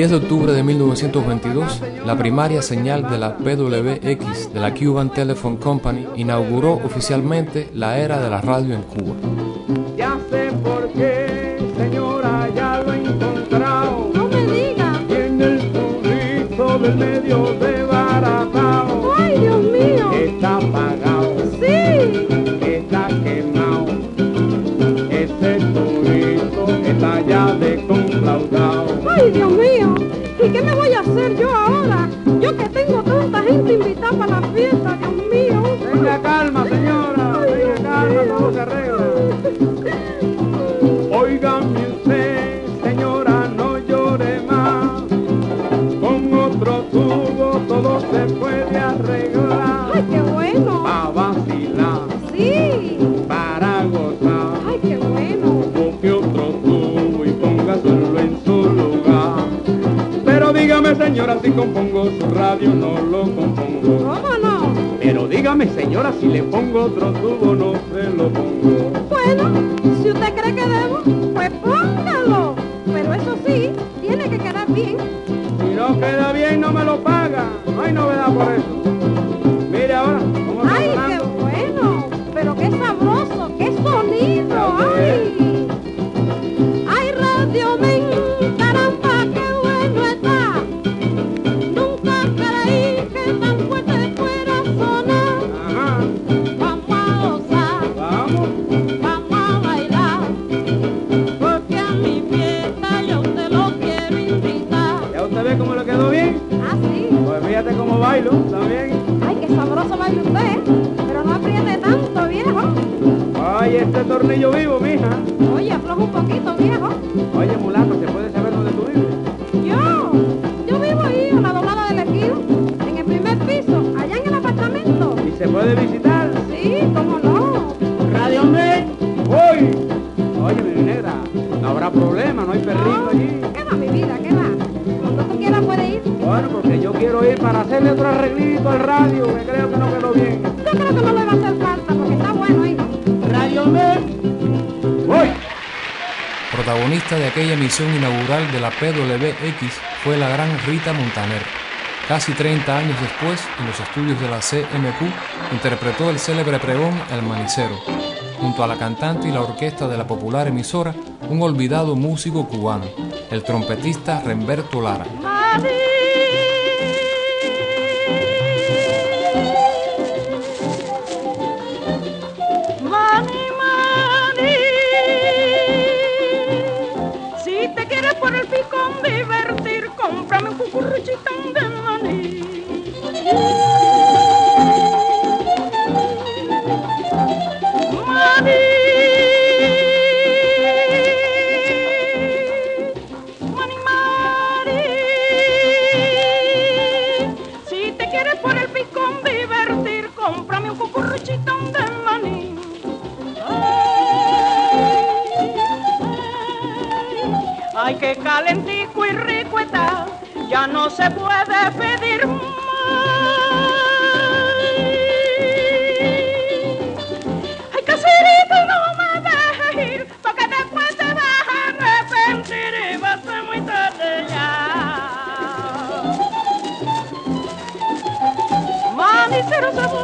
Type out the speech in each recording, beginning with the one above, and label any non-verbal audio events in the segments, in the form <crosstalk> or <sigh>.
10 de octubre de 1922, la primaria señal de la PWX de la Cuban Telephone Company inauguró oficialmente la era de la radio en Cuba. Ya sé por qué, señora, ya lo he encontrado. No me diga, Tiene el turrito del medio desbaratado. ay Dios mío, Está apagado, sí. está quemado. Ese turrito está ya desconflautado. Ay, Dios mío, hacer yo? Si compongo su radio, no lo compongo. ¿Cómo no? Pero dígame, señora, si le pongo otro tubo, no se lo pongo. Bueno, si usted cree que debo, pues póngalo. Pero eso sí, tiene que quedar bien. Si no queda bien, no me lo paga. No hay novedad por eso. Mire ahora, ¿cómo Ay, qué bueno. Pero qué sabroso, qué sonido. Ay, también. Ay, qué sabroso baila usted. Pero no apriete tanto, viejo. Ay, este tornillo vivo, mija. Oye, afloja un poquito, viejo. Oye, mulato, ¿se puede saber dónde tú vives? Yo, yo vivo ahí en la doblada del ejido, en el primer piso, allá en el apartamento. ¿Y se puede visitar? Sí, cómo no. Radio Men. ¡Uy! Oye, mi negra, no habrá problema, para hacerle otro arreglito al radio, que creo que no quedó bien. Yo creo que no le va a hacer falta porque está bueno ahí. Radio Men. ¡Uy! Protagonista de aquella emisión inaugural de la PWX fue la gran Rita Montaner. Casi 30 años después, en los estudios de la CMQ, interpretó el célebre pregón El Manicero, junto a la cantante y la orquesta de la popular emisora, un olvidado músico cubano, el trompetista Remberto Lara. Mani, Курочка! Ya no se puede pedir más. Ay, caserito, no me dejes ir, porque después te vas a arrepentir y va a ser muy tarde ya. Manicero se va.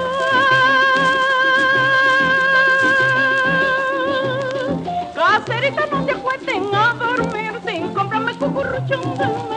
Caserita, no te acuesten a dormir sin comprarme cucurruchón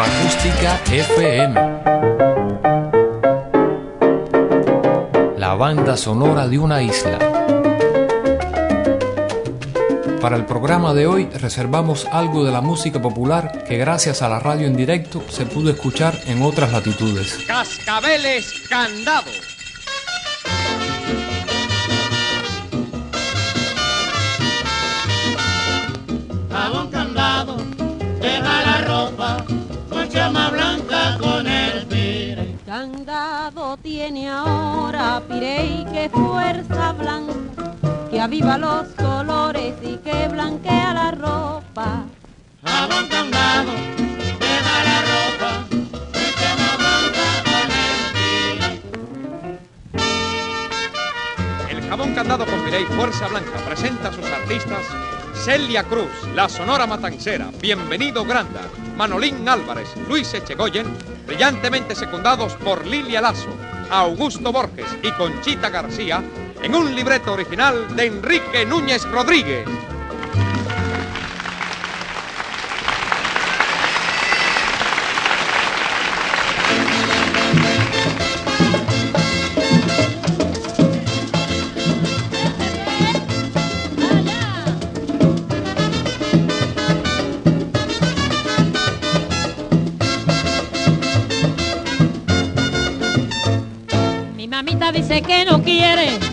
Acústica FM. La banda sonora de una isla. Para el programa de hoy reservamos algo de la música popular que gracias a la radio en directo se pudo escuchar en otras latitudes. Cascabeles Candado. Tiene ahora Pirey que fuerza blanca, que aviva los colores y que blanquea la ropa. Jabón candado, deja la ropa, chama blanca con el. El jabón candado con Pirey Fuerza Blanca presenta a sus artistas Celia Cruz, La Sonora Matancera, Bienvenido Granda, Manolín Álvarez, Luis Echegoyen, brillantemente secundados por Lilia Lazo, Augusto Borges y Conchita García, en un libreto original de Enrique Núñez Rodríguez. Dice que no quiere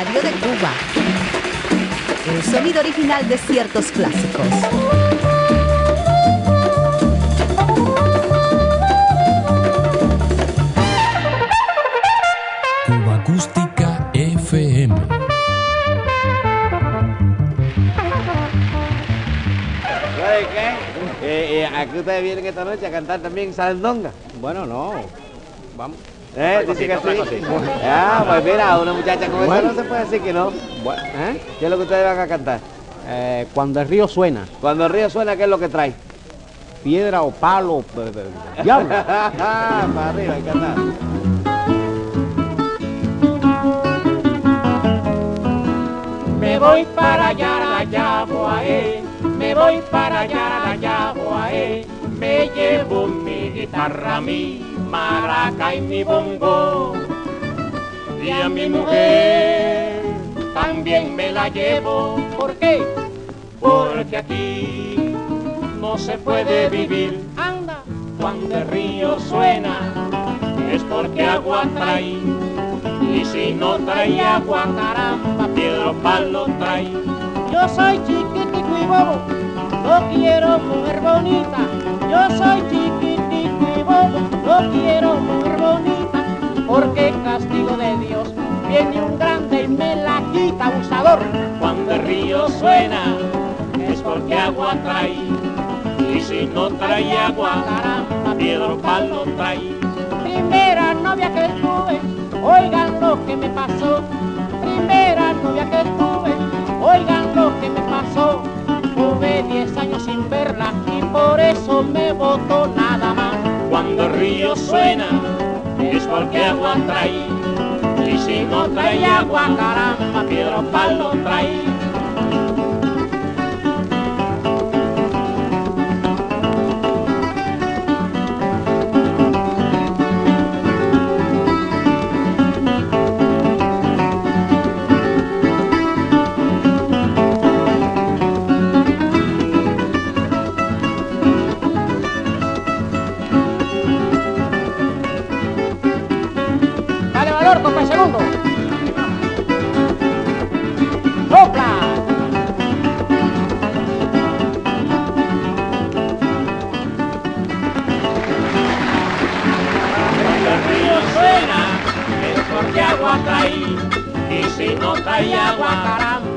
Diario de Cuba. El sonido original de ciertos clásicos. Cuba Acústica FM. ¿Sabe qué? Eh, eh, aquí ustedes vienen esta noche a cantar también sandonga. Bueno, no. Vamos. ¿Eh? Dice que sí. Ah, pues mira, una muchacha con eso Bueno. no se puede decir que no. Bueno, ¿eh? ¿Qué es lo que ustedes van a cantar? Eh, cuando el río suena, Cuando el río suena, ¿qué es lo que trae? piedra o palo, eh, diablo. <laughs> Para arriba, hay cantar. Me voy para allá, allá, boaé. Me voy para allá, allá, boaé. Me llevo mi guitarra, mi maraca y mi bongo. Y a mi mujer también me la llevo. ¿Por qué? Porque aquí no se puede vivir. Anda. Cuando el río suena es porque agua trae. Y si no trae agua, caramba, piedra o palo trae. Yo soy chiquitico y bobo, no quiero mujer bonita. Yo soy chiquitico bobo, no quiero bonita. Porque castigo de Dios viene un grande y me la quita abusador. Cuando el río suena es porque agua trae. Y si no trae agua, caramba, piedra o palo trae. Primera novia que tuve, oigan lo que me pasó. Primera novia que tuve, oigan lo que me pasó. Tuve 10 años sin verla y por eso me nada más. Cuando el río suena es porque agua trae. Y si no trae agua, caramba, piedra palo trae.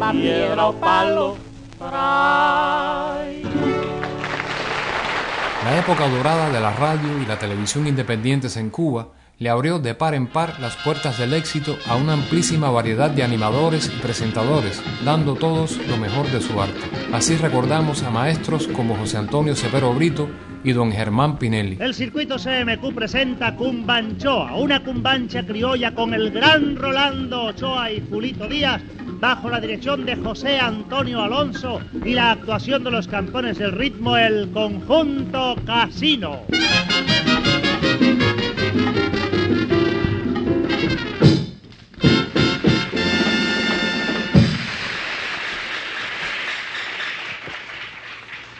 Caramba, piedra o palo trae. La época dorada de la radio y la televisión independientes en Cuba le abrió de par en par las puertas del éxito a una amplísima variedad de animadores y presentadores, dando todos lo mejor de su arte. Así recordamos a maestros como José Antonio Severo Brito y don Germán Pinelli. El circuito CMQ presenta Cumbanchoa, una cumbancha criolla con el gran Rolando Ochoa y Julito Díaz, bajo la dirección de José Antonio Alonso y la actuación de los campeones del ritmo, el conjunto Casino.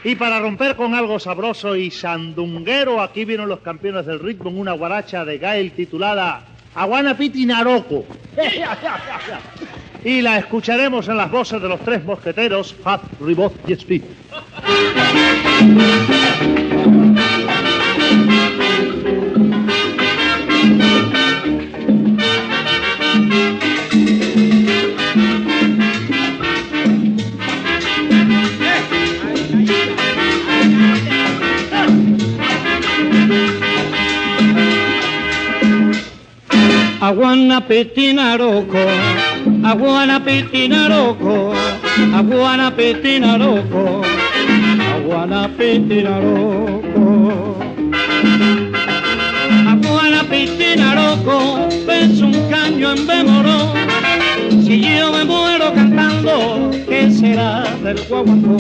Y para romper con algo sabroso y sandunguero, aquí vienen los campeones del ritmo en una guaracha de Gael titulada Aguana Piti Naroco. <laughs> Y la escucharemos en las voces de los tres mosqueteros, Fat, Ribot y Speed. Aguana Petinaroco, Aguana Petinaroco, Aguana Petinaroco, Aguana Petinaroco. Aguana Petinaroco, ves un caño en bemoró. Si yo me muero cantando, ¿qué será del guaguancó?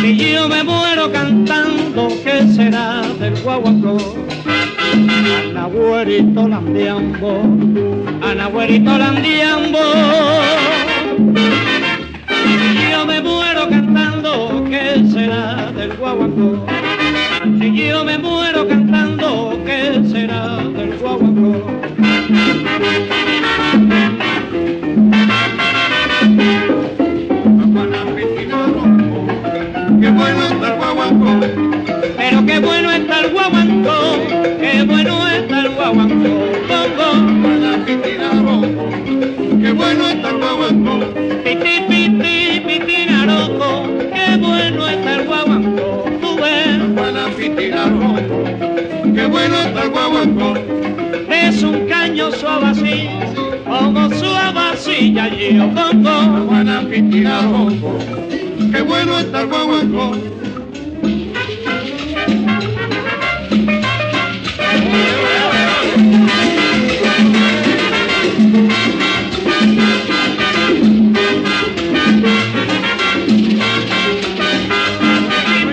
Si yo me muero cantando, ¿qué será del guaguancó? Anahuerito landiambo, Anahuerito landiambo. Yo me muero cantando, ¿qué será del guaguancó? Si yo me ya yo bongo. para Pitinaro. Qué bueno está el guaguancó.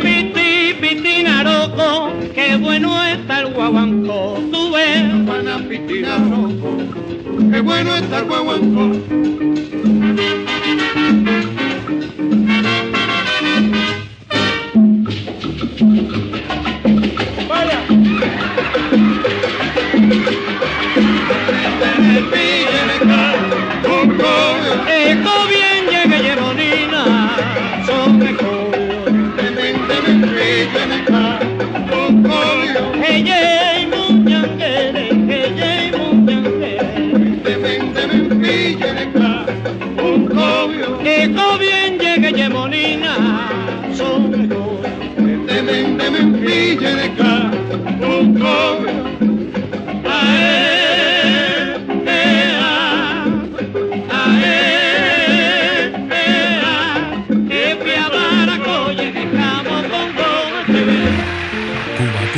Piti, pitinaroco, qué bueno está el